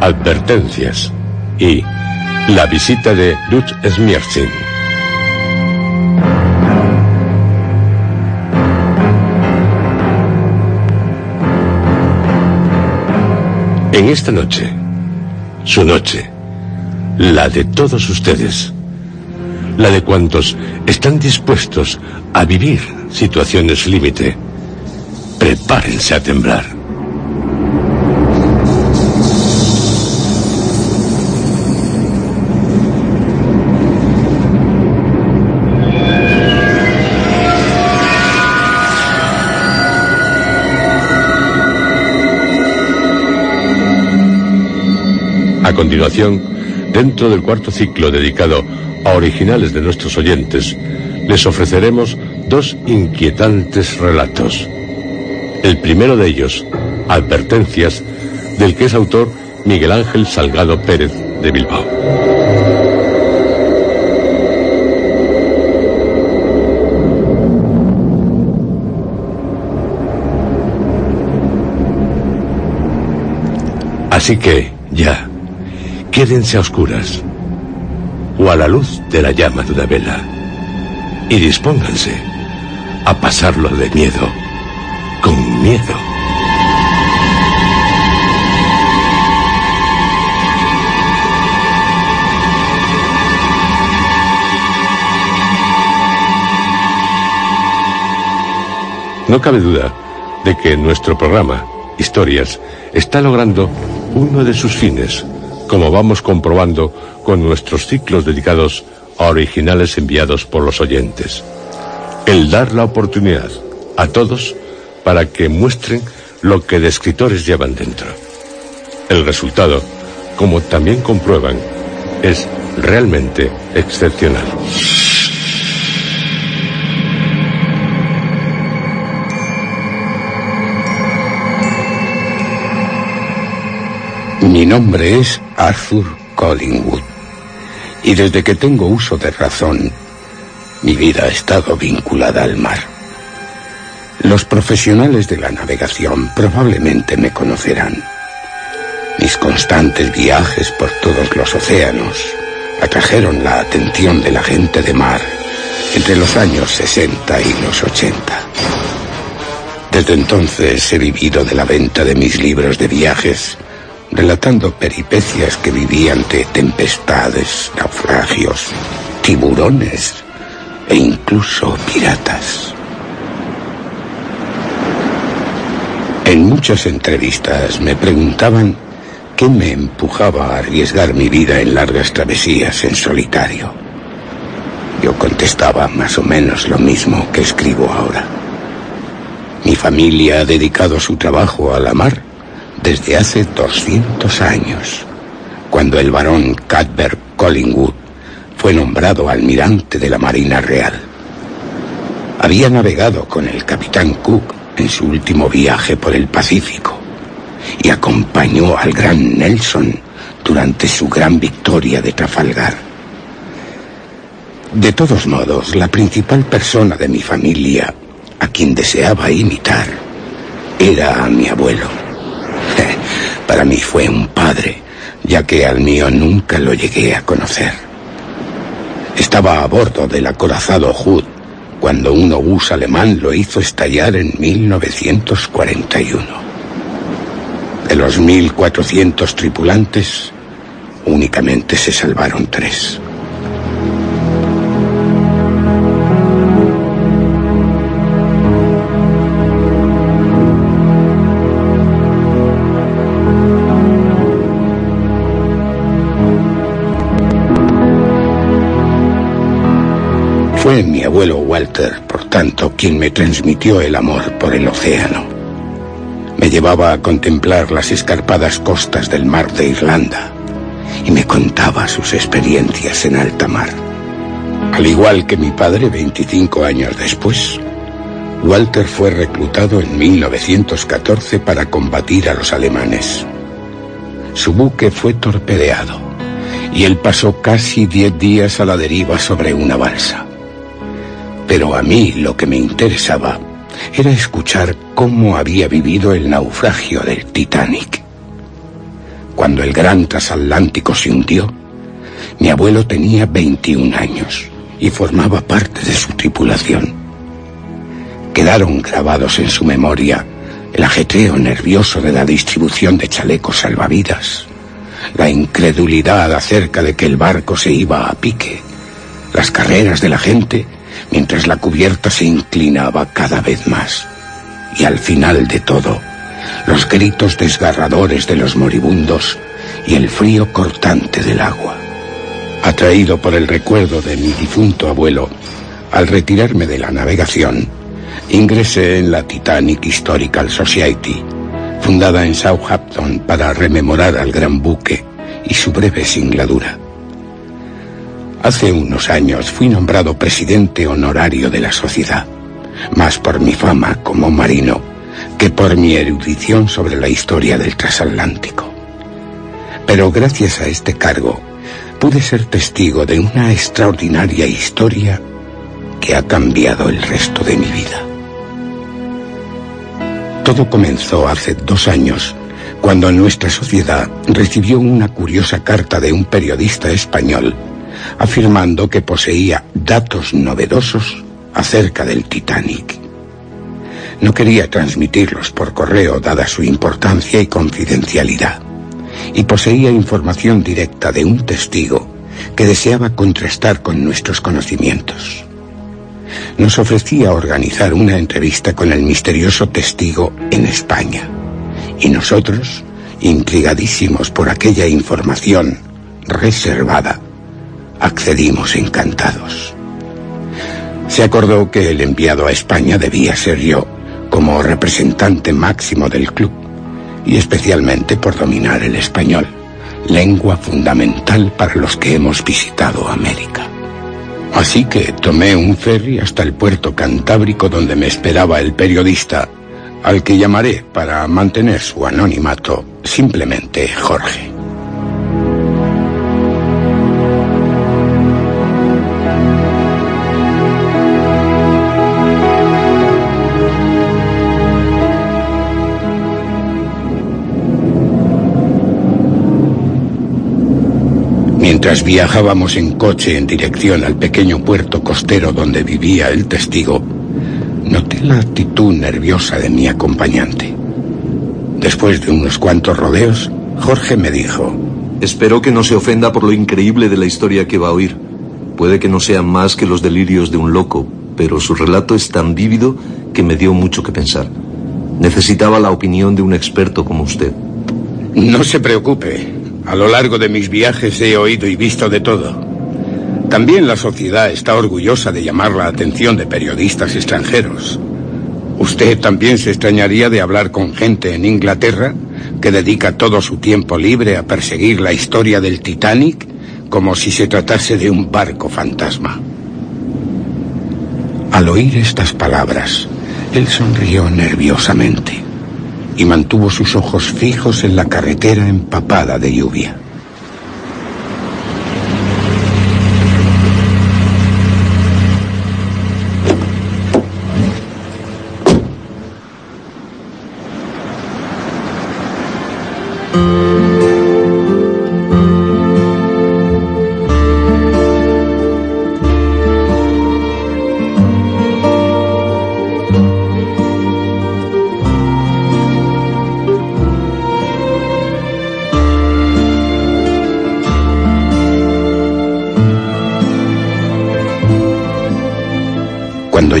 advertencias y la visita de Lutz Smierzin. En esta noche, su noche, la de todos ustedes, la de cuantos están dispuestos a vivir situaciones límite, prepárense a temblar. Continuación, dentro del cuarto ciclo dedicado a originales de nuestros oyentes, les ofreceremos dos inquietantes relatos. El primero de ellos, Advertencias, del que es autor Miguel Ángel Salgado Pérez de Bilbao. Así que, ya, quédense a oscuras o a la luz de la llama de una vela y dispónganse a pasarlo de miedo con miedo. No cabe duda de que nuestro programa, Historias, está logrando uno de sus fines, como vamos comprobando con nuestros ciclos dedicados a originales enviados por los oyentes. El dar la oportunidad a todos para que muestren lo que de escritores llevan dentro. El resultado, como también comprueban, es realmente excepcional. Mi nombre es Arthur Collingwood y desde que tengo uso de razón, mi vida ha estado vinculada al mar. Los profesionales de la navegación probablemente me conocerán. Mis constantes viajes por todos los océanos atrajeron la atención de la gente de mar entre los años 60 y los 80. Desde entonces he vivido de la venta de mis libros de viajes, relatando peripecias que viví ante tempestades, naufragios, tiburones e incluso piratas. En muchas entrevistas me preguntaban qué me empujaba a arriesgar mi vida en largas travesías en solitario. Yo contestaba más o menos lo mismo que escribo ahora. Mi familia ha dedicado su trabajo a la mar desde hace 200 años, cuando el barón Cadbert Collingwood fue nombrado almirante de la Marina Real. Había navegado con el capitán Cook en su último viaje por el Pacífico y acompañó al gran Nelson durante su gran victoria de Trafalgar. De todos modos, la principal persona de mi familia a quien deseaba imitar era a mi abuelo. Para mí fue un padre, ya que al mío nunca lo llegué a conocer. Estaba a bordo del acorazado Hood cuando un obús alemán lo hizo estallar en 1941. De los 1.400 tripulantes, únicamente se salvaron tres. Fue mi abuelo Walter, por tanto, quien me transmitió el amor por el océano. Me llevaba a contemplar las escarpadas costas del mar de Irlanda y me contaba sus experiencias en alta mar. Al igual que mi padre 25 años después, Walter fue reclutado en 1914 para combatir a los alemanes. Su buque fue torpedeado y él pasó casi 10 días a la deriva sobre una balsa. Pero a mí lo que me interesaba era escuchar cómo había vivido el naufragio del Titanic. Cuando el gran transatlántico se hundió, mi abuelo tenía 21 años y formaba parte de su tripulación. Quedaron grabados en su memoria el ajetreo nervioso de la distribución de chalecos salvavidas, la incredulidad acerca de que el barco se iba a pique, las carreras de la gente mientras la cubierta se inclinaba cada vez más. Y al final de todo, los gritos desgarradores de los moribundos y el frío cortante del agua. Atraído por el recuerdo de mi difunto abuelo, al retirarme de la navegación, ingresé en la Titanic Historical Society, fundada en Southampton para rememorar al gran buque y su breve singladura. Hace unos años fui nombrado presidente honorario de la sociedad, más por mi fama como marino que por mi erudición sobre la historia del transatlántico. Pero gracias a este cargo pude ser testigo de una extraordinaria historia que ha cambiado el resto de mi vida. Todo comenzó hace dos años cuando nuestra sociedad recibió una curiosa carta de un periodista español afirmando que poseía datos novedosos acerca del Titanic. No quería transmitirlos por correo dada su importancia y confidencialidad, y poseía información directa de un testigo que deseaba contrastar con nuestros conocimientos. Nos ofrecía organizar una entrevista con el misterioso testigo en España, y nosotros, intrigadísimos por aquella información reservada, accedimos encantados. Se acordó que el enviado a España debía ser yo, como representante máximo del club, y especialmente por dominar el español, lengua fundamental para los que hemos visitado América. Así que tomé un ferry hasta el puerto Cantábrico donde me esperaba el periodista, al que llamaré para mantener su anonimato simplemente Jorge. Mientras viajábamos en coche en dirección al pequeño puerto costero donde vivía el testigo, noté la actitud nerviosa de mi acompañante. Después de unos cuantos rodeos, Jorge me dijo, Espero que no se ofenda por lo increíble de la historia que va a oír. Puede que no sean más que los delirios de un loco, pero su relato es tan vívido que me dio mucho que pensar. Necesitaba la opinión de un experto como usted. No se preocupe. A lo largo de mis viajes he oído y visto de todo. También la sociedad está orgullosa de llamar la atención de periodistas extranjeros. Usted también se extrañaría de hablar con gente en Inglaterra que dedica todo su tiempo libre a perseguir la historia del Titanic como si se tratase de un barco fantasma. Al oír estas palabras, él sonrió nerviosamente y mantuvo sus ojos fijos en la carretera empapada de lluvia.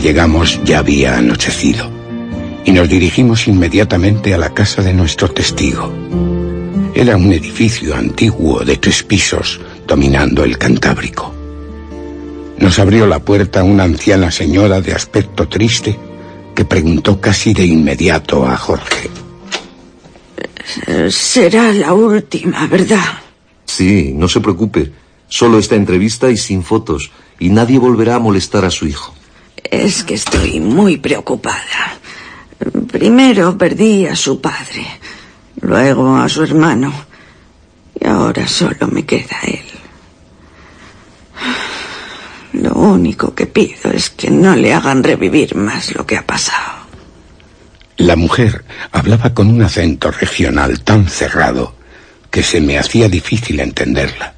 Llegamos ya había anochecido y nos dirigimos inmediatamente a la casa de nuestro testigo. Era un edificio antiguo de tres pisos dominando el Cantábrico. Nos abrió la puerta una anciana señora de aspecto triste que preguntó casi de inmediato a Jorge. Será la última, ¿verdad? Sí, no se preocupe. Solo esta entrevista y sin fotos. Y nadie volverá a molestar a su hijo. Es que estoy muy preocupada. Primero perdí a su padre, luego a su hermano, y ahora solo me queda él. Lo único que pido es que no le hagan revivir más lo que ha pasado. La mujer hablaba con un acento regional tan cerrado que se me hacía difícil entenderla.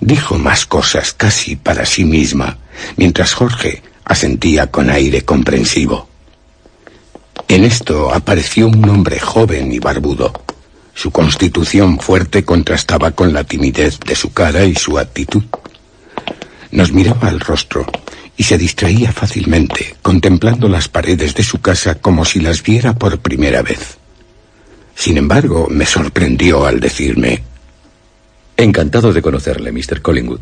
Dijo más cosas casi para sí misma, mientras Jorge asentía con aire comprensivo. En esto apareció un hombre joven y barbudo. Su constitución fuerte contrastaba con la timidez de su cara y su actitud. Nos miraba al rostro y se distraía fácilmente, contemplando las paredes de su casa como si las viera por primera vez. Sin embargo, me sorprendió al decirme... Encantado de conocerle, Mr. Collingwood.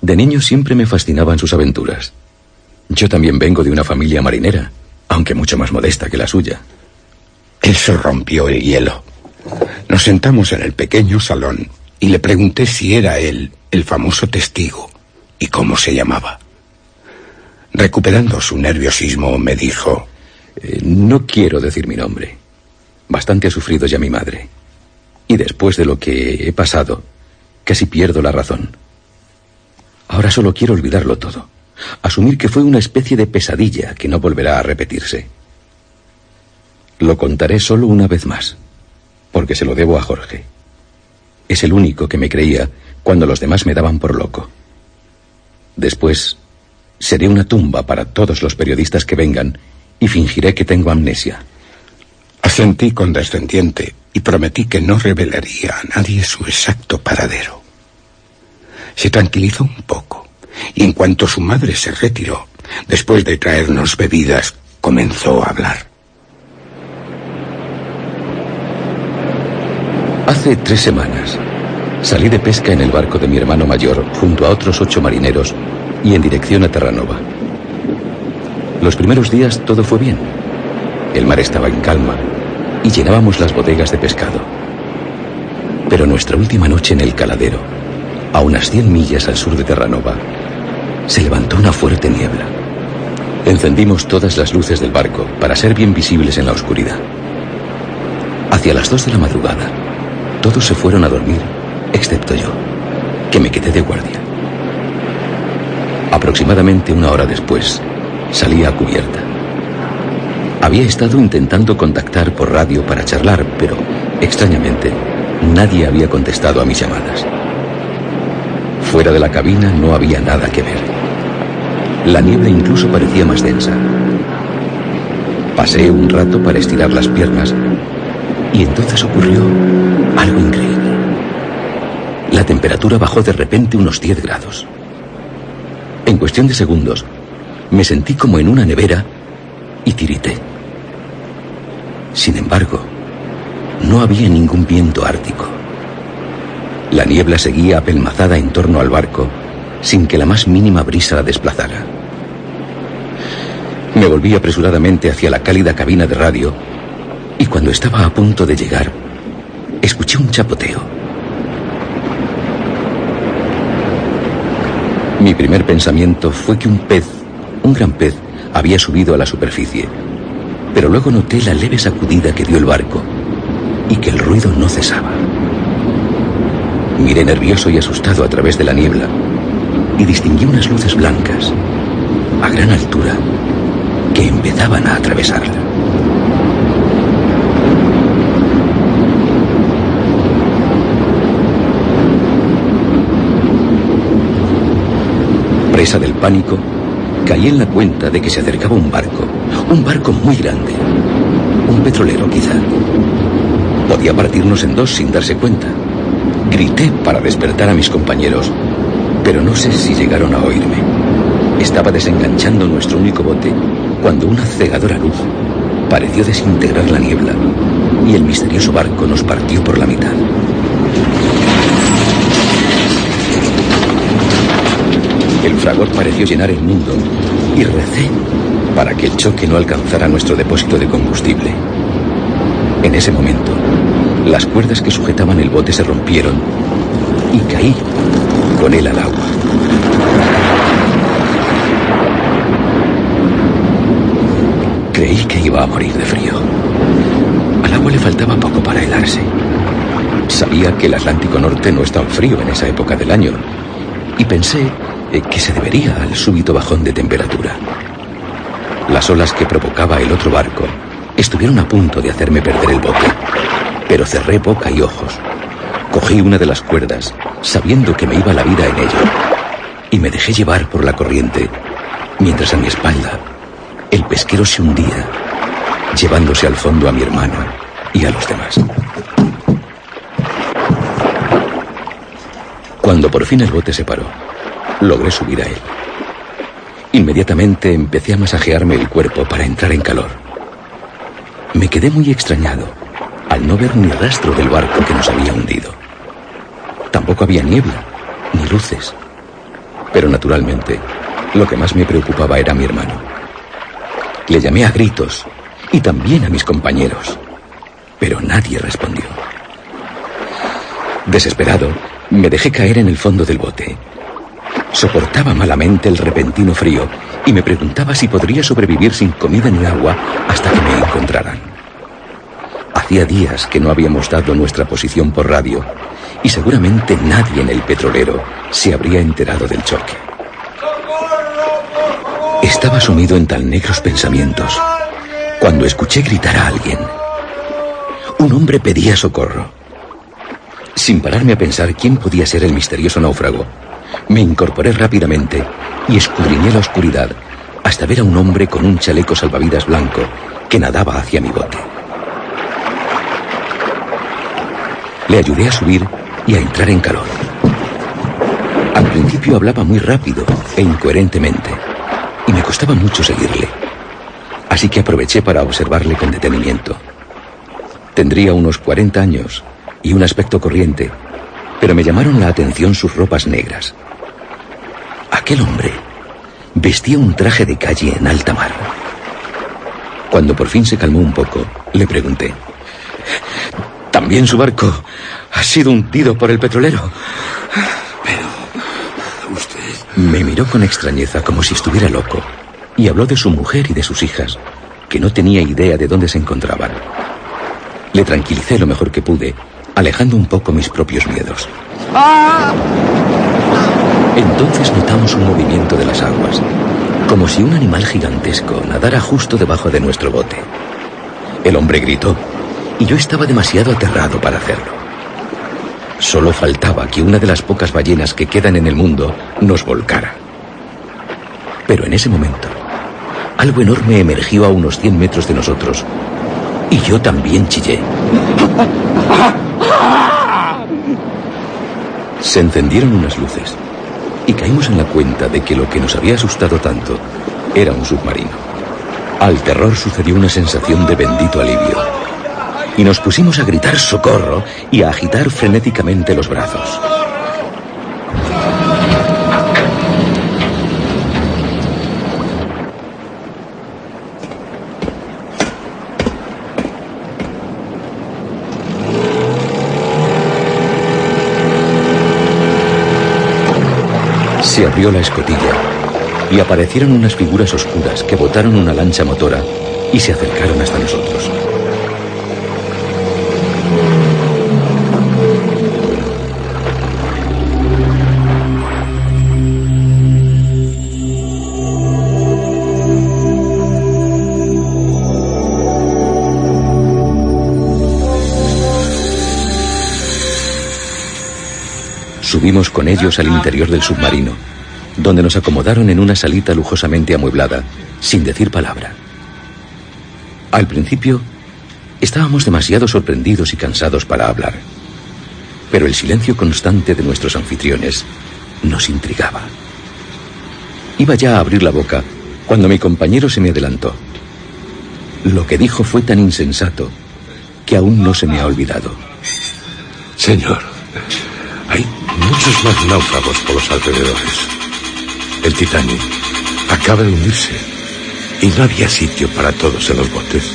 De niño siempre me fascinaban sus aventuras. Yo también vengo de una familia marinera, aunque mucho más modesta que la suya. Eso rompió el hielo. Nos sentamos en el pequeño salón y le pregunté si era él el famoso testigo y cómo se llamaba. Recuperando su nerviosismo, me dijo... Eh, no quiero decir mi nombre. Bastante ha sufrido ya mi madre. Y después de lo que he pasado, casi pierdo la razón. Ahora solo quiero olvidarlo todo. Asumir que fue una especie de pesadilla que no volverá a repetirse. Lo contaré solo una vez más, porque se lo debo a Jorge. Es el único que me creía cuando los demás me daban por loco. Después, seré una tumba para todos los periodistas que vengan y fingiré que tengo amnesia. Asentí condescendiente y prometí que no revelaría a nadie su exacto paradero. Se tranquilizó un poco y en cuanto su madre se retiró, después de traernos bebidas, comenzó a hablar. Hace tres semanas salí de pesca en el barco de mi hermano mayor junto a otros ocho marineros y en dirección a Terranova. Los primeros días todo fue bien. El mar estaba en calma y llenábamos las bodegas de pescado. Pero nuestra última noche en el caladero, a unas 100 millas al sur de Terranova, se levantó una fuerte niebla. Encendimos todas las luces del barco para ser bien visibles en la oscuridad. Hacia las dos de la madrugada, todos se fueron a dormir, excepto yo, que me quedé de guardia. Aproximadamente una hora después, salí a cubierta. Había estado intentando contactar por radio para charlar, pero, extrañamente, nadie había contestado a mis llamadas. Fuera de la cabina no había nada que ver. La niebla incluso parecía más densa. Pasé un rato para estirar las piernas y entonces ocurrió algo increíble. La temperatura bajó de repente unos 10 grados. En cuestión de segundos, me sentí como en una nevera y tirité. Sin embargo, no había ningún viento ártico. La niebla seguía apelmazada en torno al barco sin que la más mínima brisa la desplazara. Me volví apresuradamente hacia la cálida cabina de radio y cuando estaba a punto de llegar, escuché un chapoteo. Mi primer pensamiento fue que un pez, un gran pez, había subido a la superficie, pero luego noté la leve sacudida que dio el barco y que el ruido no cesaba. Miré nervioso y asustado a través de la niebla y distinguí unas luces blancas, a gran altura, que empezaban a atravesarla. Presa del pánico, caí en la cuenta de que se acercaba un barco, un barco muy grande, un petrolero quizá. Podía partirnos en dos sin darse cuenta. Grité para despertar a mis compañeros, pero no sé si llegaron a oírme. Estaba desenganchando nuestro único bote cuando una cegadora luz pareció desintegrar la niebla y el misterioso barco nos partió por la mitad. El fragor pareció llenar el mundo y recé para que el choque no alcanzara nuestro depósito de combustible. En ese momento, las cuerdas que sujetaban el bote se rompieron y caí con él al agua. Creí que iba a morir de frío. Al agua le faltaba poco para helarse. Sabía que el Atlántico Norte no es tan frío en esa época del año y pensé eh, que se debería al súbito bajón de temperatura. Las olas que provocaba el otro barco estuvieron a punto de hacerme perder el bote, pero cerré boca y ojos. Cogí una de las cuerdas, sabiendo que me iba la vida en ello, y me dejé llevar por la corriente, mientras a mi espalda el pesquero se hundía, llevándose al fondo a mi hermano y a los demás. Cuando por fin el bote se paró, logré subir a él. Inmediatamente empecé a masajearme el cuerpo para entrar en calor. Me quedé muy extrañado al no ver ni rastro del barco que nos había hundido. Tampoco había niebla, ni luces. Pero naturalmente, lo que más me preocupaba era mi hermano. Le llamé a gritos y también a mis compañeros, pero nadie respondió. Desesperado, me dejé caer en el fondo del bote Soportaba malamente el repentino frío y me preguntaba si podría sobrevivir sin comida ni agua hasta que me encontraran. Hacía días que no habíamos dado nuestra posición por radio y seguramente nadie en el petrolero se habría enterado del choque. Estaba sumido en tan negros pensamientos cuando escuché gritar a alguien. Un hombre pedía socorro. Sin pararme a pensar quién podía ser el misterioso náufrago, me incorporé rápidamente y escudriñé la oscuridad hasta ver a un hombre con un chaleco salvavidas blanco que nadaba hacia mi bote. Le ayudé a subir y a entrar en calor. Al principio hablaba muy rápido e incoherentemente y me costaba mucho seguirle. Así que aproveché para observarle con detenimiento. Tendría unos 40 años y un aspecto corriente, pero me llamaron la atención sus ropas negras. Aquel hombre vestía un traje de calle en alta mar. Cuando por fin se calmó un poco, le pregunté. ¿También su barco ha sido hundido por el petrolero? Me miró con extrañeza como si estuviera loco y habló de su mujer y de sus hijas, que no tenía idea de dónde se encontraban. Le tranquilicé lo mejor que pude, alejando un poco mis propios miedos. Entonces notamos un movimiento de las aguas, como si un animal gigantesco nadara justo debajo de nuestro bote. El hombre gritó, y yo estaba demasiado aterrado para hacerlo. Solo faltaba que una de las pocas ballenas que quedan en el mundo nos volcara. Pero en ese momento, algo enorme emergió a unos 100 metros de nosotros, y yo también chillé. Se encendieron unas luces y caímos en la cuenta de que lo que nos había asustado tanto era un submarino. Al terror sucedió una sensación de bendito alivio. Y nos pusimos a gritar socorro y a agitar frenéticamente los brazos. Se abrió la escotilla y aparecieron unas figuras oscuras que botaron una lancha motora y se acercaron hasta nosotros. Subimos con ellos al interior del submarino, donde nos acomodaron en una salita lujosamente amueblada, sin decir palabra. Al principio, estábamos demasiado sorprendidos y cansados para hablar, pero el silencio constante de nuestros anfitriones nos intrigaba. Iba ya a abrir la boca cuando mi compañero se me adelantó. Lo que dijo fue tan insensato que aún no se me ha olvidado. Señor, muchos más náufragos por los alrededores. El Titanic acaba de hundirse y no había sitio para todos en los botes.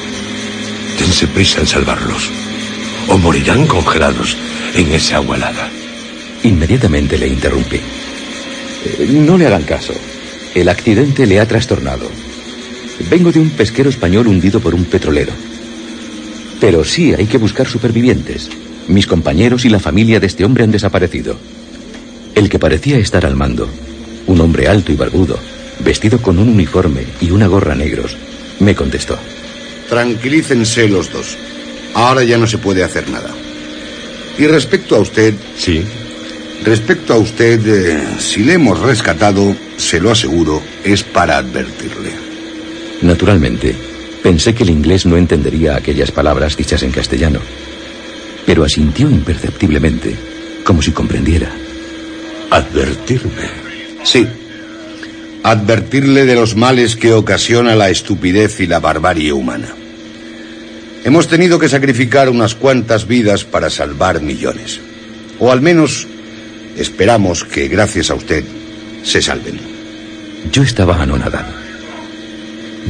Dense prisa en salvarlos o morirán congelados en esa agua helada. Inmediatamente le interrumpí. Eh, no le hagan caso. El accidente le ha trastornado. Vengo de un pesquero español hundido por un petrolero. Pero sí hay que buscar supervivientes. Mis compañeros y la familia de este hombre han desaparecido. El que parecía estar al mando, un hombre alto y barbudo, vestido con un uniforme y una gorra negros, me contestó. Tranquilícense los dos. Ahora ya no se puede hacer nada. Y respecto a usted... Sí. Respecto a usted, eh, si le hemos rescatado, se lo aseguro, es para advertirle. Naturalmente, pensé que el inglés no entendería aquellas palabras dichas en castellano, pero asintió imperceptiblemente, como si comprendiera. ¿Advertirme? Sí. Advertirle de los males que ocasiona la estupidez y la barbarie humana. Hemos tenido que sacrificar unas cuantas vidas para salvar millones. O al menos esperamos que, gracias a usted, se salven. Yo estaba anonadado.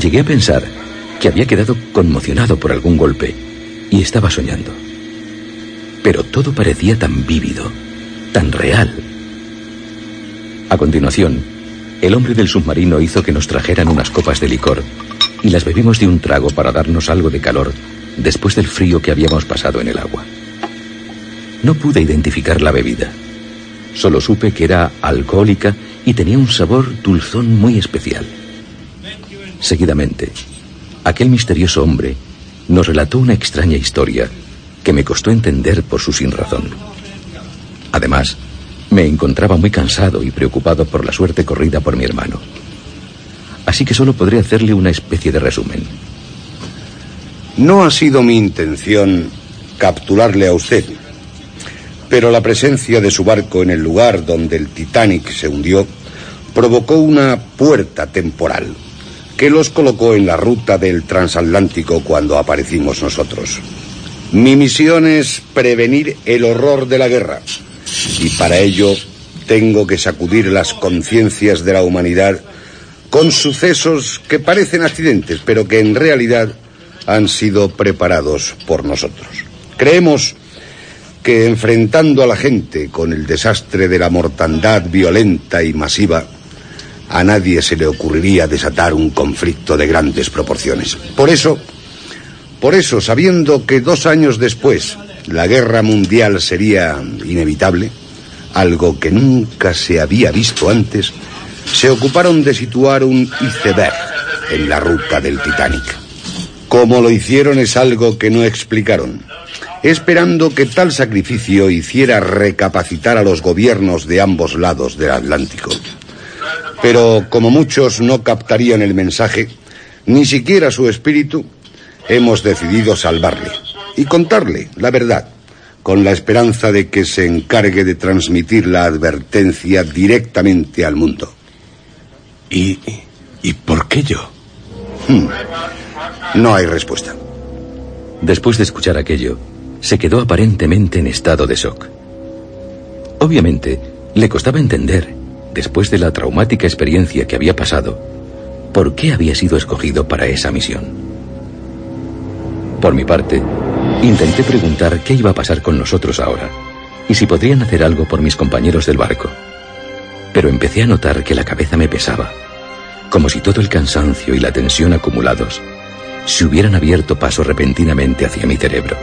Llegué a pensar que había quedado conmocionado por algún golpe y estaba soñando. Pero todo parecía tan vívido, tan real. A continuación, el hombre del submarino hizo que nos trajeran unas copas de licor y las bebimos de un trago para darnos algo de calor después del frío que habíamos pasado en el agua. No pude identificar la bebida. Solo supe que era alcohólica y tenía un sabor dulzón muy especial. Seguidamente, aquel misterioso hombre nos relató una extraña historia que me costó entender por su sinrazón. Además, me encontraba muy cansado y preocupado por la suerte corrida por mi hermano. Así que solo podré hacerle una especie de resumen. No ha sido mi intención capturarle a usted, pero la presencia de su barco en el lugar donde el Titanic se hundió provocó una puerta temporal que los colocó en la ruta del transatlántico cuando aparecimos nosotros. Mi misión es prevenir el horror de la guerra y para ello tengo que sacudir las conciencias de la humanidad con sucesos que parecen accidentes, pero que en realidad han sido preparados por nosotros. Creemos que enfrentando a la gente con el desastre de la mortandad violenta y masiva, a nadie se le ocurriría desatar un conflicto de grandes proporciones. Por eso, por eso, sabiendo que dos años después la guerra mundial sería inevitable, algo que nunca se había visto antes, se ocuparon de situar un iceberg en la ruta del Titanic. Cómo lo hicieron es algo que no explicaron, esperando que tal sacrificio hiciera recapacitar a los gobiernos de ambos lados del Atlántico. Pero como muchos no captarían el mensaje, ni siquiera su espíritu, hemos decidido salvarle y contarle la verdad, con la esperanza de que se encargue de transmitir la advertencia directamente al mundo. ¿Y, y por qué yo? Hmm. No hay respuesta. Después de escuchar aquello, se quedó aparentemente en estado de shock. Obviamente, le costaba entender, después de la traumática experiencia que había pasado, por qué había sido escogido para esa misión. Por mi parte, intenté preguntar qué iba a pasar con nosotros ahora y si podrían hacer algo por mis compañeros del barco. Pero empecé a notar que la cabeza me pesaba, como si todo el cansancio y la tensión acumulados se hubieran abierto paso repentinamente hacia mi cerebro.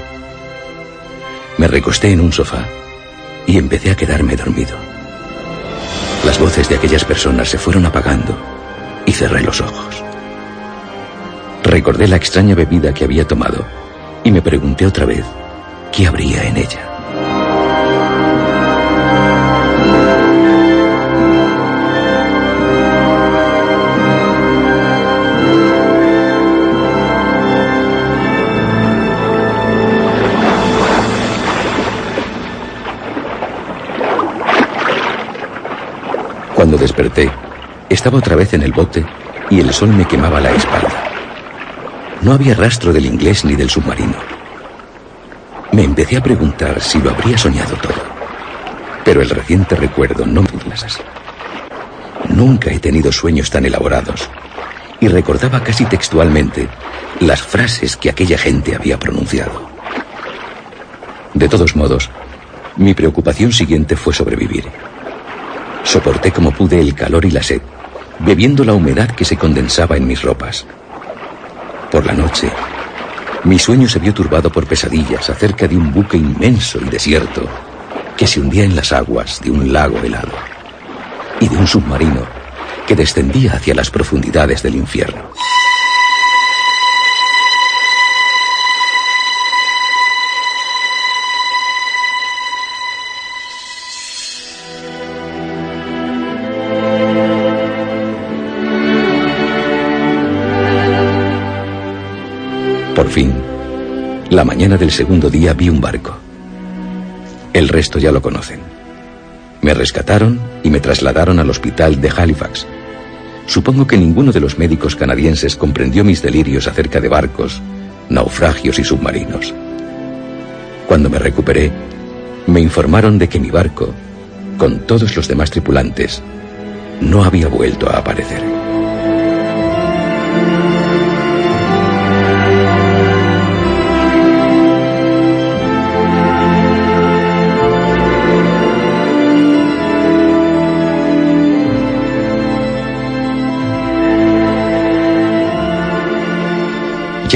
Me recosté en un sofá y empecé a quedarme dormido. Las voces de aquellas personas se fueron apagando y cerré los ojos. Recordé la extraña bebida que había tomado y me pregunté otra vez qué habría en ella. Cuando desperté, Estaba otra vez en el bote y el sol me quemaba la espalda. No había rastro del inglés ni del submarino. Me empecé a preguntar si lo habría soñado todo. Pero el reciente recuerdo no me así. Nunca he tenido sueños tan elaborados. Y recordaba casi textualmente las frases que aquella gente había pronunciado. De todos modos, mi preocupación siguiente fue sobrevivir. Soporté como pude el calor y la sed, bebiendo la humedad que se condensaba en mis ropas. Por la noche, mi sueño se vio turbado por pesadillas acerca de un buque inmenso y desierto que se hundía en las aguas de un lago helado y de un submarino que descendía hacia las profundidades del infierno. Fin, la mañana del segundo día vi un barco. El resto ya lo conocen. Me rescataron y me trasladaron al hospital de Halifax. Supongo que ninguno de los médicos canadienses comprendió mis delirios acerca de barcos, naufragios y submarinos. Cuando me recuperé, me informaron de que mi barco, con todos los demás tripulantes, no había vuelto a aparecer.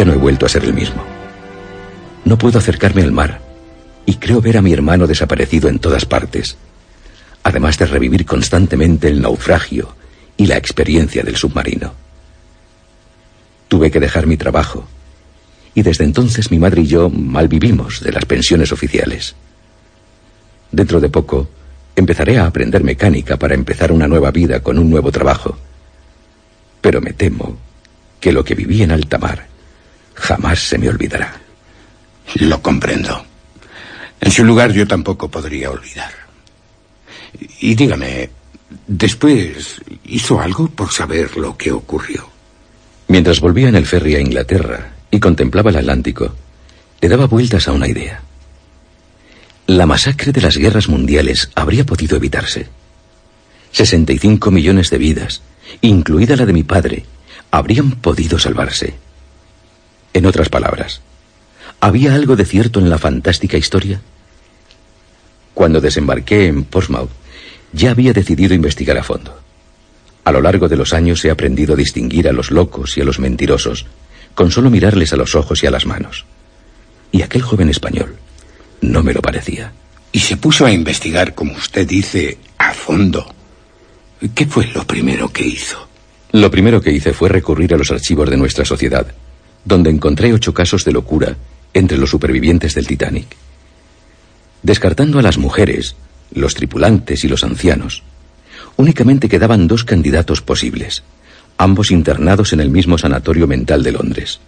Ya no he vuelto a ser el mismo. No puedo acercarme al mar y creo ver a mi hermano desaparecido en todas partes, además de revivir constantemente el naufragio y la experiencia del submarino. Tuve que dejar mi trabajo y desde entonces mi madre y yo malvivimos de las pensiones oficiales. Dentro de poco empezaré a aprender mecánica para empezar una nueva vida con un nuevo trabajo. Pero me temo que lo que viví en alta mar jamás se me olvidará. Lo comprendo. En su lugar yo tampoco podría olvidar. Y dígame, después hizo algo por saber lo que ocurrió. Mientras volvía en el ferry a Inglaterra y contemplaba el Atlántico, le daba vueltas a una idea. La masacre de las guerras mundiales habría podido evitarse. 65 millones de vidas, incluida la de mi padre, habrían podido salvarse. En otras palabras, ¿había algo de cierto en la fantástica historia? Cuando desembarqué en Portsmouth, ya había decidido investigar a fondo. A lo largo de los años he aprendido a distinguir a los locos y a los mentirosos con solo mirarles a los ojos y a las manos. Y aquel joven español no me lo parecía. Y se puso a investigar, como usted dice, a fondo. ¿Qué fue lo primero que hizo? Lo primero que hice fue recurrir a los archivos de nuestra sociedad donde encontré ocho casos de locura entre los supervivientes del Titanic. Descartando a las mujeres, los tripulantes y los ancianos, únicamente quedaban dos candidatos posibles, ambos internados en el mismo sanatorio mental de Londres.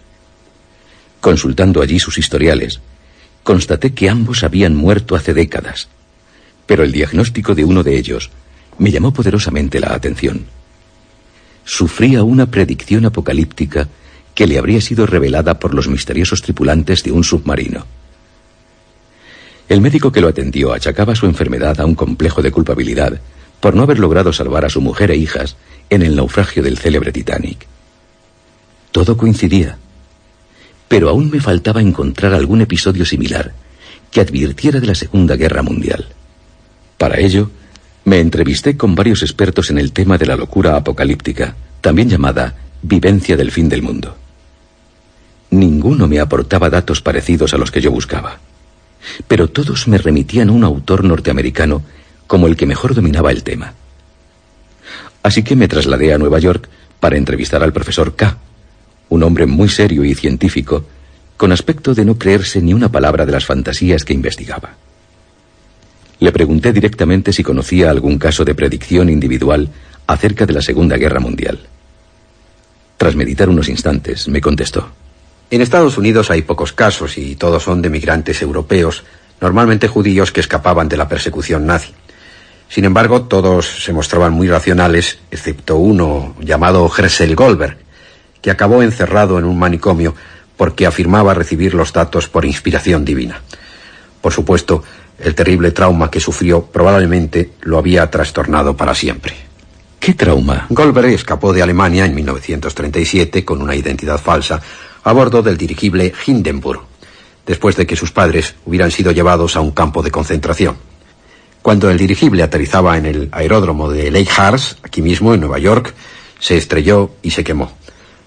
Consultando allí sus historiales, constaté que ambos habían muerto hace décadas, pero el diagnóstico de uno de ellos me llamó poderosamente la atención. Sufría una predicción apocalíptica que le habría sido revelada por los misteriosos tripulantes de un submarino. El médico que lo atendió achacaba su enfermedad a un complejo de culpabilidad por no haber logrado salvar a su mujer e hijas en el naufragio del célebre Titanic. Todo coincidía, pero aún me faltaba encontrar algún episodio similar que advirtiera de la Segunda Guerra Mundial. Para ello, me entrevisté con varios expertos en el tema de la locura apocalíptica, también llamada vivencia del fin del mundo. Ninguno me aportaba datos parecidos a los que yo buscaba, pero todos me remitían a un autor norteamericano como el que mejor dominaba el tema. Así que me trasladé a Nueva York para entrevistar al profesor K, un hombre muy serio y científico, con aspecto de no creerse ni una palabra de las fantasías que investigaba. Le pregunté directamente si conocía algún caso de predicción individual acerca de la Segunda Guerra Mundial. Tras meditar unos instantes, me contestó. En Estados Unidos hay pocos casos y todos son de migrantes europeos, normalmente judíos que escapaban de la persecución nazi. Sin embargo, todos se mostraban muy racionales, excepto uno llamado Hersel Goldberg, que acabó encerrado en un manicomio porque afirmaba recibir los datos por inspiración divina. Por supuesto, el terrible trauma que sufrió probablemente lo había trastornado para siempre. ¿Qué trauma? Goldberg escapó de Alemania en 1937 con una identidad falsa a bordo del dirigible Hindenburg, después de que sus padres hubieran sido llevados a un campo de concentración. Cuando el dirigible aterrizaba en el aeródromo de Lake Harz, aquí mismo en Nueva York, se estrelló y se quemó.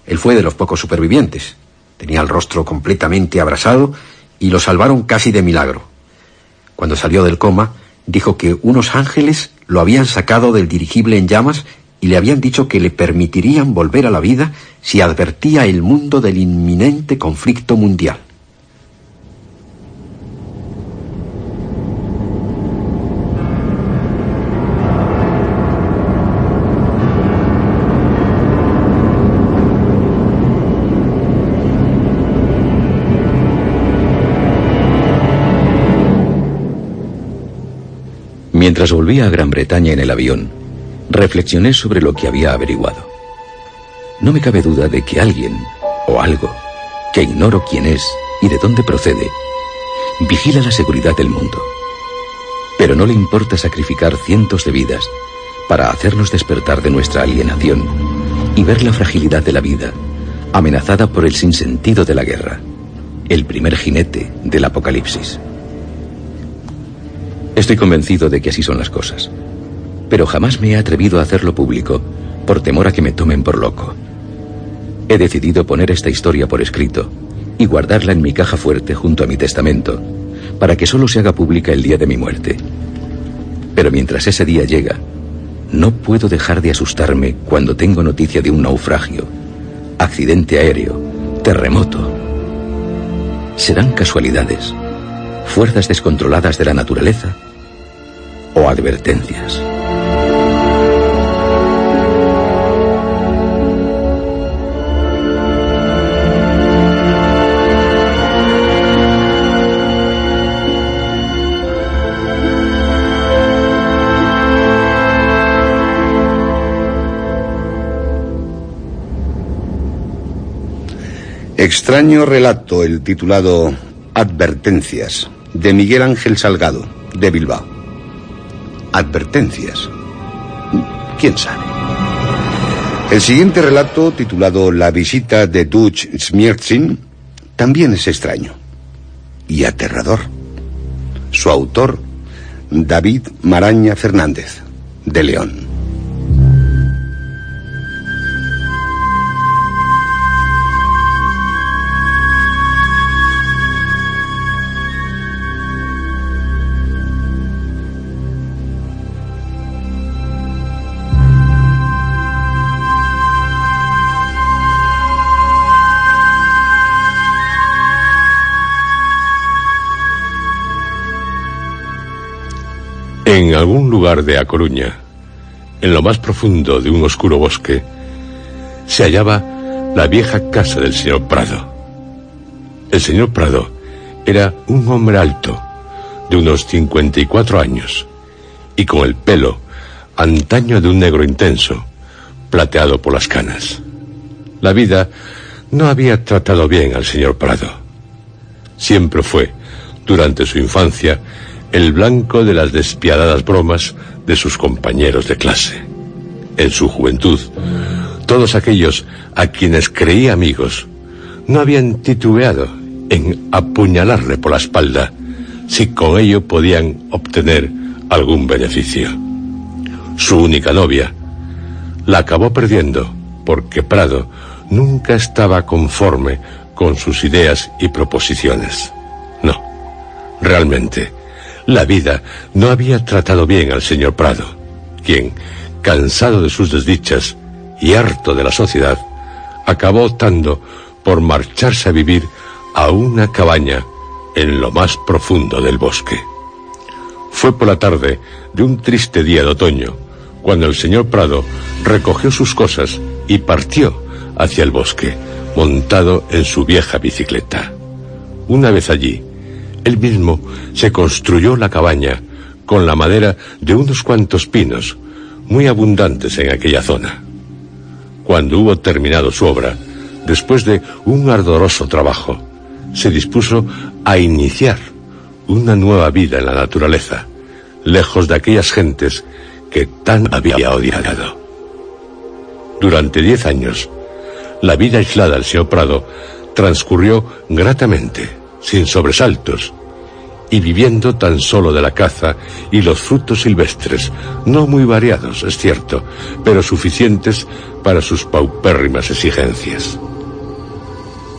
Él fue de los pocos supervivientes. Tenía el rostro completamente abrasado y lo salvaron casi de milagro. Cuando salió del coma, dijo que unos ángeles lo habían sacado del dirigible en llamas y le habían dicho que le permitirían volver a la vida si advertía el mundo del inminente conflicto mundial. Mientras volvía a Gran Bretaña en el avión, reflexioné sobre lo que había averiguado. No me cabe duda de que alguien, o algo, que ignoro quién es y de dónde procede, vigila la seguridad del mundo. Pero no le importa sacrificar cientos de vidas para hacernos despertar de nuestra alienación y ver la fragilidad de la vida, amenazada por el sinsentido de la guerra, el primer jinete del apocalipsis. Estoy convencido de que así son las cosas. Pero jamás me he atrevido a hacerlo público por temor a que me tomen por loco. He decidido poner esta historia por escrito y guardarla en mi caja fuerte junto a mi testamento, para que solo se haga pública el día de mi muerte. Pero mientras ese día llega, no puedo dejar de asustarme cuando tengo noticia de un naufragio, accidente aéreo, terremoto. ¿Serán casualidades? ¿Fuerzas descontroladas de la naturaleza? o advertencias. Extraño relato, el titulado Advertencias, de Miguel Ángel Salgado, de Bilbao advertencias. ¿Quién sabe? El siguiente relato, titulado La visita de Dutch Smiertzin, también es extraño y aterrador. Su autor, David Maraña Fernández, de León. Algún lugar de A Coruña, en lo más profundo de un oscuro bosque, se hallaba la vieja casa del señor Prado. El señor Prado era un hombre alto, de unos 54 años, y con el pelo antaño de un negro intenso, plateado por las canas. La vida no había tratado bien al señor Prado. Siempre fue, durante su infancia, el blanco de las despiadadas bromas de sus compañeros de clase. En su juventud, todos aquellos a quienes creía amigos no habían titubeado en apuñalarle por la espalda si con ello podían obtener algún beneficio. Su única novia la acabó perdiendo porque Prado nunca estaba conforme con sus ideas y proposiciones. No, realmente, la vida no había tratado bien al señor Prado, quien, cansado de sus desdichas y harto de la sociedad, acabó optando por marcharse a vivir a una cabaña en lo más profundo del bosque. Fue por la tarde de un triste día de otoño, cuando el señor Prado recogió sus cosas y partió hacia el bosque, montado en su vieja bicicleta. Una vez allí, él mismo se construyó la cabaña con la madera de unos cuantos pinos, muy abundantes en aquella zona. Cuando hubo terminado su obra, después de un ardoroso trabajo, se dispuso a iniciar una nueva vida en la naturaleza, lejos de aquellas gentes que tan había odiado. Durante diez años, la vida aislada del señor Prado transcurrió gratamente, sin sobresaltos, y viviendo tan solo de la caza y los frutos silvestres, no muy variados, es cierto, pero suficientes para sus paupérrimas exigencias.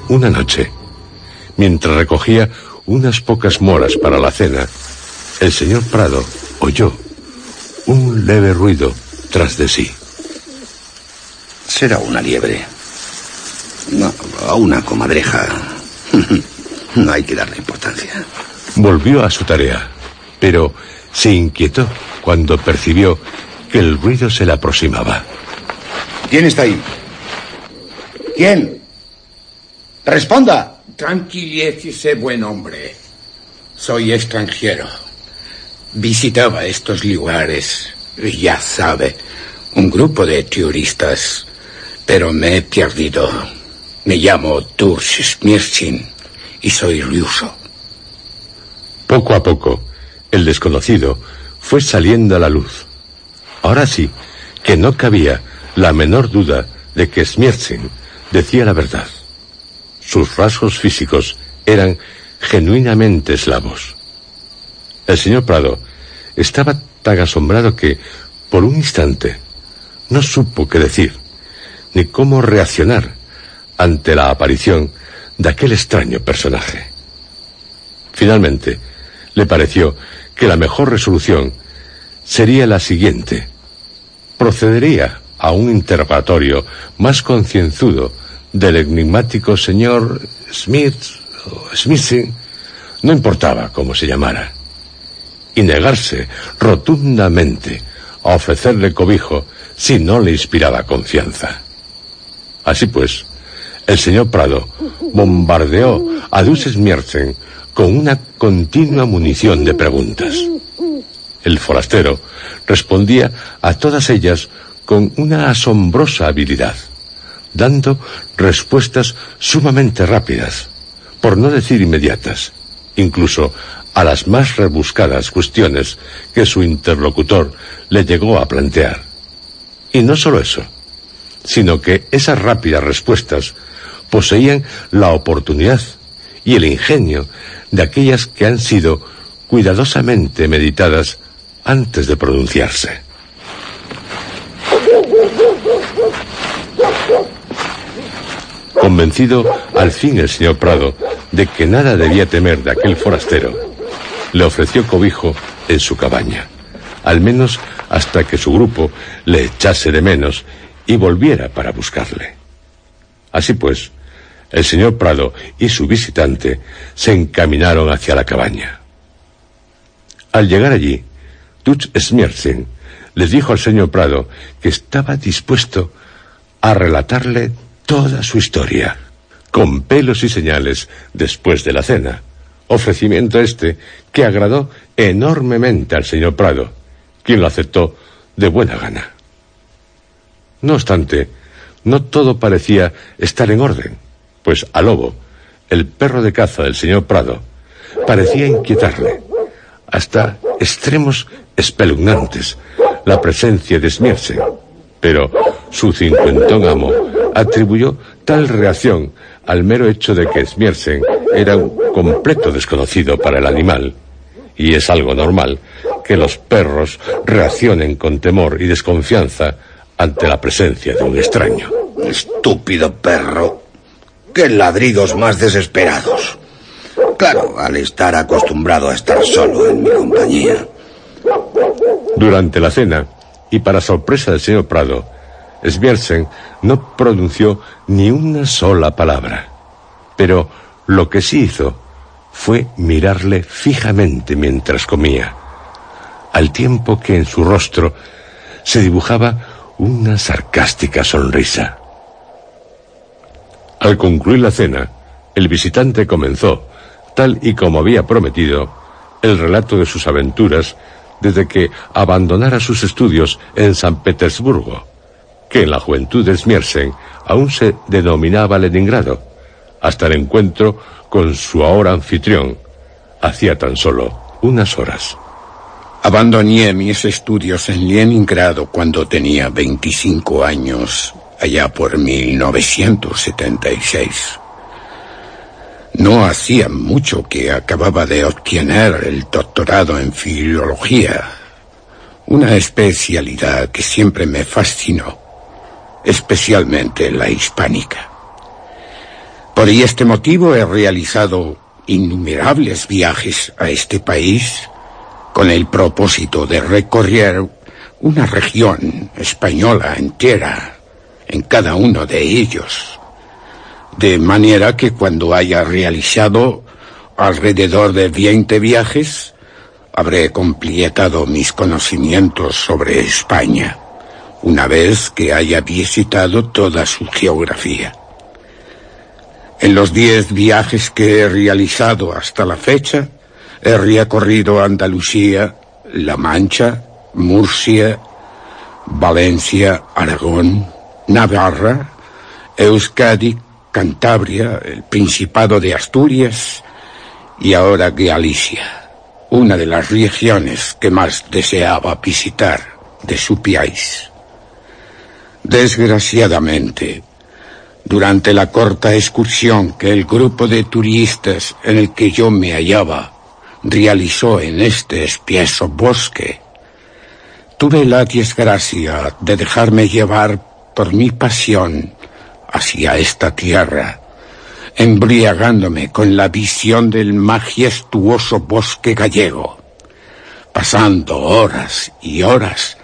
Una noche, mientras recogía unas pocas moras para la cena, el señor Prado oyó un leve ruido tras de sí. Será una liebre. No, o una comadreja. No hay que darle importancia. Volvió a su tarea, pero se inquietó cuando percibió que el ruido se le aproximaba. ¿Quién está ahí? ¿Quién? Responda. Tranquilícese, buen hombre. Soy extranjero. Visitaba estos lugares, ya sabe, un grupo de turistas, pero me he perdido. Me llamo Turs Smirchin y soy ruso. Poco a poco, el desconocido fue saliendo a la luz. Ahora sí, que no cabía la menor duda de que Smirchin decía la verdad. Sus rasgos físicos eran genuinamente eslavos. El señor Prado estaba tan asombrado que, por un instante, no supo qué decir, ni cómo reaccionar ante la aparición de aquel extraño personaje. Finalmente, le pareció que la mejor resolución sería la siguiente. Procedería a un interrogatorio más concienzudo del enigmático señor Smith o Smithson, no importaba cómo se llamara, y negarse rotundamente a ofrecerle cobijo si no le inspiraba confianza. Así pues, el señor Prado bombardeó a Duces Mierzen con una continua munición de preguntas. El forastero respondía a todas ellas con una asombrosa habilidad dando respuestas sumamente rápidas, por no decir inmediatas, incluso a las más rebuscadas cuestiones que su interlocutor le llegó a plantear. Y no solo eso, sino que esas rápidas respuestas poseían la oportunidad y el ingenio de aquellas que han sido cuidadosamente meditadas antes de pronunciarse. Convencido al fin el señor Prado de que nada debía temer de aquel forastero, le ofreció cobijo en su cabaña, al menos hasta que su grupo le echase de menos y volviera para buscarle. Así pues, el señor Prado y su visitante se encaminaron hacia la cabaña. Al llegar allí, Dutch Smierzen le dijo al señor Prado que estaba dispuesto a relatarle toda su historia, con pelos y señales, después de la cena. Ofrecimiento este que agradó enormemente al señor Prado, quien lo aceptó de buena gana. No obstante, no todo parecía estar en orden, pues a Lobo, el perro de caza del señor Prado, parecía inquietarle, hasta extremos espeluznantes, la presencia de Smiersen. Pero su cincuentón amo atribuyó tal reacción al mero hecho de que Smiersen era un completo desconocido para el animal, y es algo normal que los perros reaccionen con temor y desconfianza ante la presencia de un extraño. Estúpido perro. Qué ladridos más desesperados. Claro, al estar acostumbrado a estar solo en mi compañía. Durante la cena, y para sorpresa del señor Prado, Sviersen no pronunció ni una sola palabra. Pero lo que sí hizo fue mirarle fijamente mientras comía, al tiempo que en su rostro se dibujaba una sarcástica sonrisa. Al concluir la cena, el visitante comenzó, tal y como había prometido, el relato de sus aventuras desde que abandonara sus estudios en San Petersburgo, que en la juventud de Smiersen aún se denominaba Leningrado, hasta el encuentro con su ahora anfitrión, hacía tan solo unas horas. Abandoné mis estudios en Leningrado cuando tenía 25 años, allá por 1976. No hacía mucho que acababa de obtener el doctorado en filología, una especialidad que siempre me fascinó, especialmente la hispánica. Por este motivo he realizado innumerables viajes a este país con el propósito de recorrer una región española entera en cada uno de ellos de manera que cuando haya realizado alrededor de 20 viajes, habré completado mis conocimientos sobre España, una vez que haya visitado toda su geografía. En los diez viajes que he realizado hasta la fecha, he recorrido Andalucía, La Mancha, Murcia, Valencia, Aragón, Navarra, Euskadi, Cantabria, el Principado de Asturias y ahora Galicia, una de las regiones que más deseaba visitar de su país. Desgraciadamente, durante la corta excursión que el grupo de turistas en el que yo me hallaba realizó en este espieso bosque, tuve la desgracia de dejarme llevar por mi pasión hacia esta tierra, embriagándome con la visión del majestuoso bosque gallego, pasando horas y horas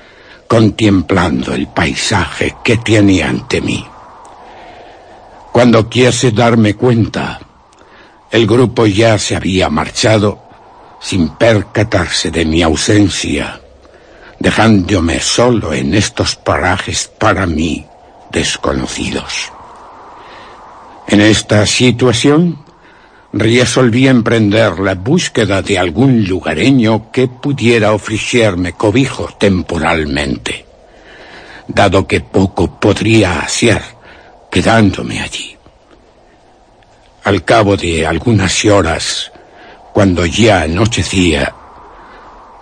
contemplando el paisaje que tiene ante mí. Cuando quise darme cuenta, el grupo ya se había marchado sin percatarse de mi ausencia, dejándome solo en estos parajes para mí desconocidos. En esta situación, resolví emprender la búsqueda de algún lugareño que pudiera ofrecerme cobijo temporalmente, dado que poco podría hacer quedándome allí. Al cabo de algunas horas, cuando ya anochecía,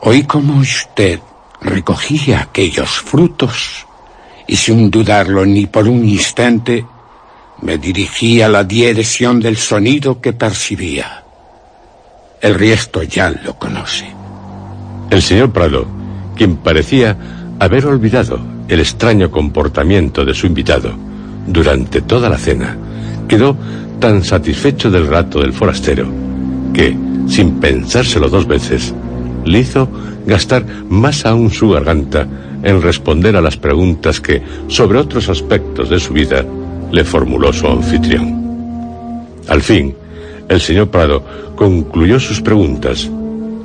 oí como usted recogía aquellos frutos y sin dudarlo ni por un instante, me dirigí a la dirección del sonido que percibía. El resto ya lo conoce. El señor Prado, quien parecía haber olvidado el extraño comportamiento de su invitado durante toda la cena, quedó tan satisfecho del rato del forastero que, sin pensárselo dos veces, le hizo gastar más aún su garganta en responder a las preguntas que, sobre otros aspectos de su vida, le formuló su anfitrión. Al fin, el señor Prado concluyó sus preguntas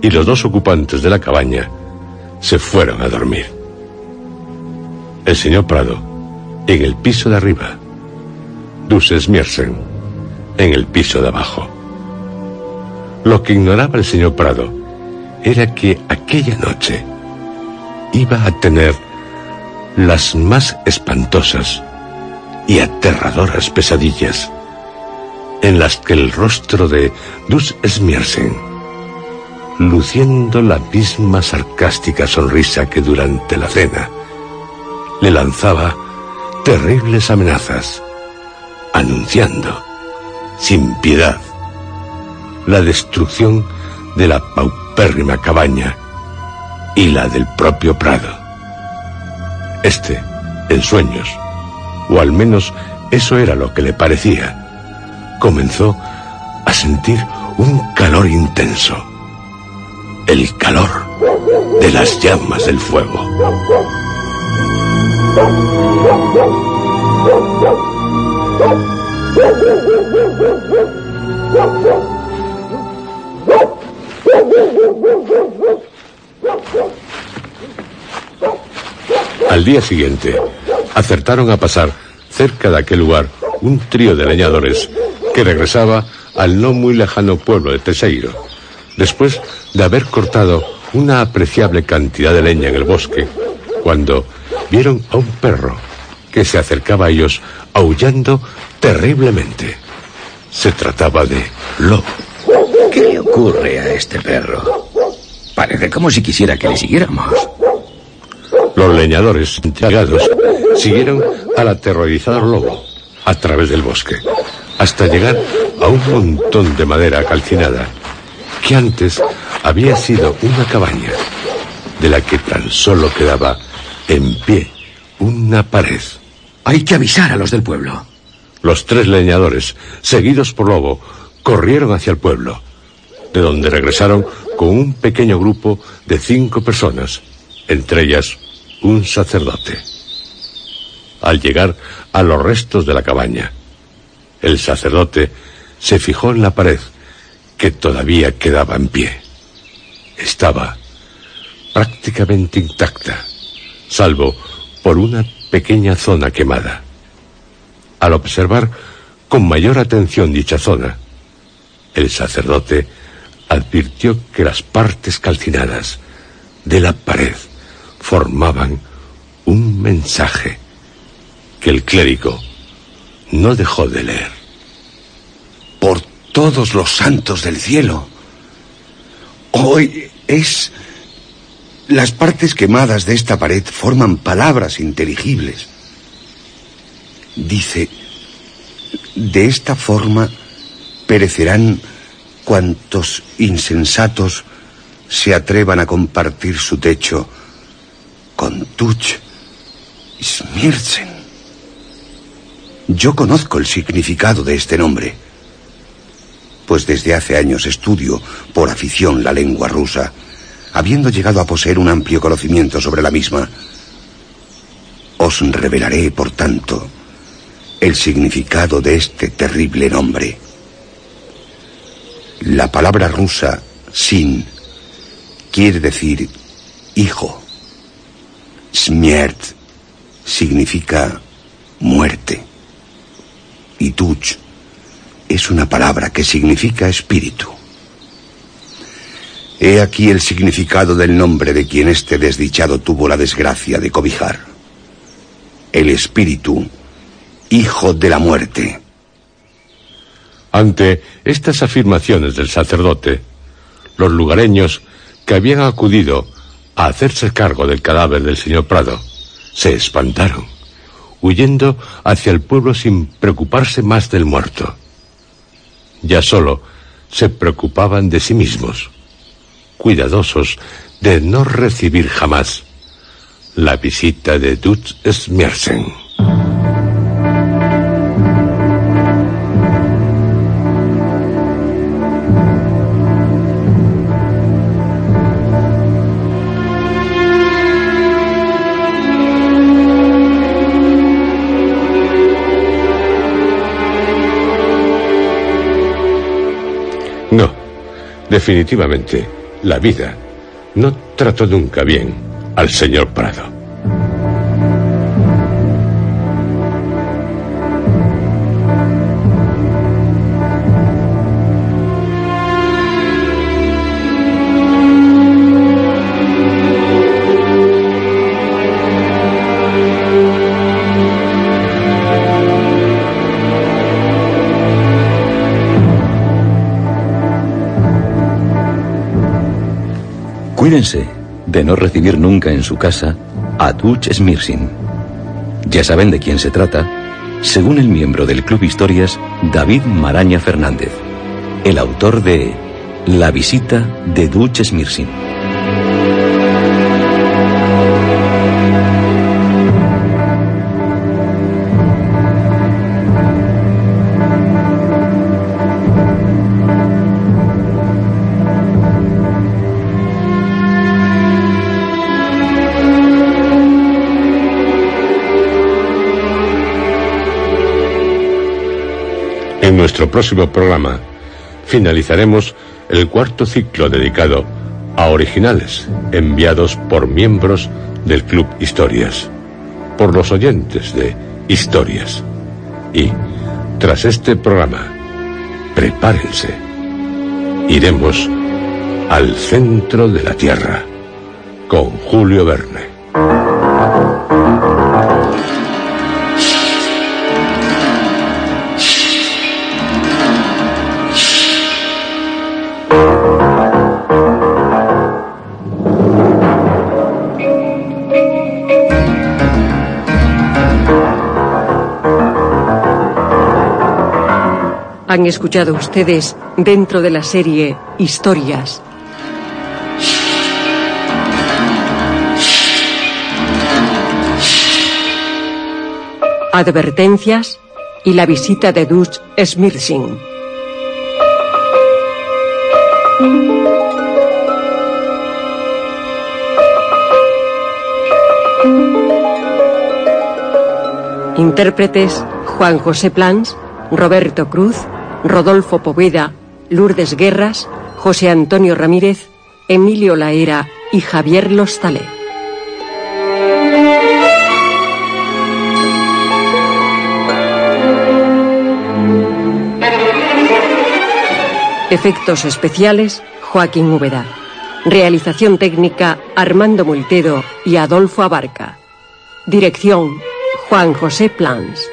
y los dos ocupantes de la cabaña se fueron a dormir. El señor Prado en el piso de arriba, Dus Miersen en el piso de abajo. Lo que ignoraba el señor Prado era que aquella noche iba a tener las más espantosas y aterradoras pesadillas en las que el rostro de Dus Smiersen, luciendo la misma sarcástica sonrisa que durante la cena, le lanzaba terribles amenazas, anunciando, sin piedad, la destrucción de la paupérrima cabaña y la del propio Prado. Este, en sueños, o al menos eso era lo que le parecía, comenzó a sentir un calor intenso, el calor de las llamas del fuego. Al día siguiente, acertaron a pasar cerca de aquel lugar un trío de leñadores que regresaba al no muy lejano pueblo de Teseiro, después de haber cortado una apreciable cantidad de leña en el bosque cuando vieron a un perro que se acercaba a ellos aullando terriblemente. Se trataba de Lobo. ¿Qué le ocurre a este perro? Parece como si quisiera que le siguiéramos. Los leñadores, intrigados, siguieron al aterrorizador lobo a través del bosque, hasta llegar a un montón de madera calcinada, que antes había sido una cabaña, de la que tan solo quedaba en pie una pared. Hay que avisar a los del pueblo. Los tres leñadores, seguidos por Lobo, corrieron hacia el pueblo, de donde regresaron con un pequeño grupo de cinco personas, entre ellas un sacerdote. Al llegar a los restos de la cabaña, el sacerdote se fijó en la pared que todavía quedaba en pie. Estaba prácticamente intacta, salvo por una pequeña zona quemada. Al observar con mayor atención dicha zona, el sacerdote advirtió que las partes calcinadas de la pared formaban un mensaje que el clérigo no dejó de leer. Por todos los santos del cielo. Hoy es... Las partes quemadas de esta pared forman palabras inteligibles. Dice, de esta forma perecerán cuantos insensatos se atrevan a compartir su techo con Tuch Smirzen. Yo conozco el significado de este nombre, pues desde hace años estudio por afición la lengua rusa habiendo llegado a poseer un amplio conocimiento sobre la misma. Os revelaré, por tanto, el significado de este terrible nombre. La palabra rusa sin quiere decir hijo. Smiert significa muerte. Y tuch es una palabra que significa espíritu. He aquí el significado del nombre de quien este desdichado tuvo la desgracia de cobijar. El espíritu, hijo de la muerte. Ante estas afirmaciones del sacerdote, los lugareños que habían acudido a hacerse cargo del cadáver del señor Prado se espantaron, huyendo hacia el pueblo sin preocuparse más del muerto. Ya solo se preocupaban de sí mismos cuidadosos de no recibir jamás la visita de Dutch Smiersen. Definitivamente la vida no trató nunca bien al señor Prado. Cuídense de no recibir nunca en su casa a Tuch Smirsin. Ya saben de quién se trata, según el miembro del Club Historias, David Maraña Fernández, el autor de La visita de Dutch Smirsin. En nuestro próximo programa finalizaremos el cuarto ciclo dedicado a originales enviados por miembros del Club Historias, por los oyentes de Historias. Y, tras este programa, prepárense, iremos al centro de la Tierra, con Julio Verne. Escuchado ustedes dentro de la serie Historias. Advertencias y la visita de Dutch Smirching. Intérpretes Juan José Plans, Roberto Cruz, Rodolfo Poveda, Lourdes Guerras, José Antonio Ramírez, Emilio Laera y Javier Lostalé. Efectos especiales, Joaquín Úbeda. Realización técnica, Armando Multedo y Adolfo Abarca. Dirección, Juan José Plans.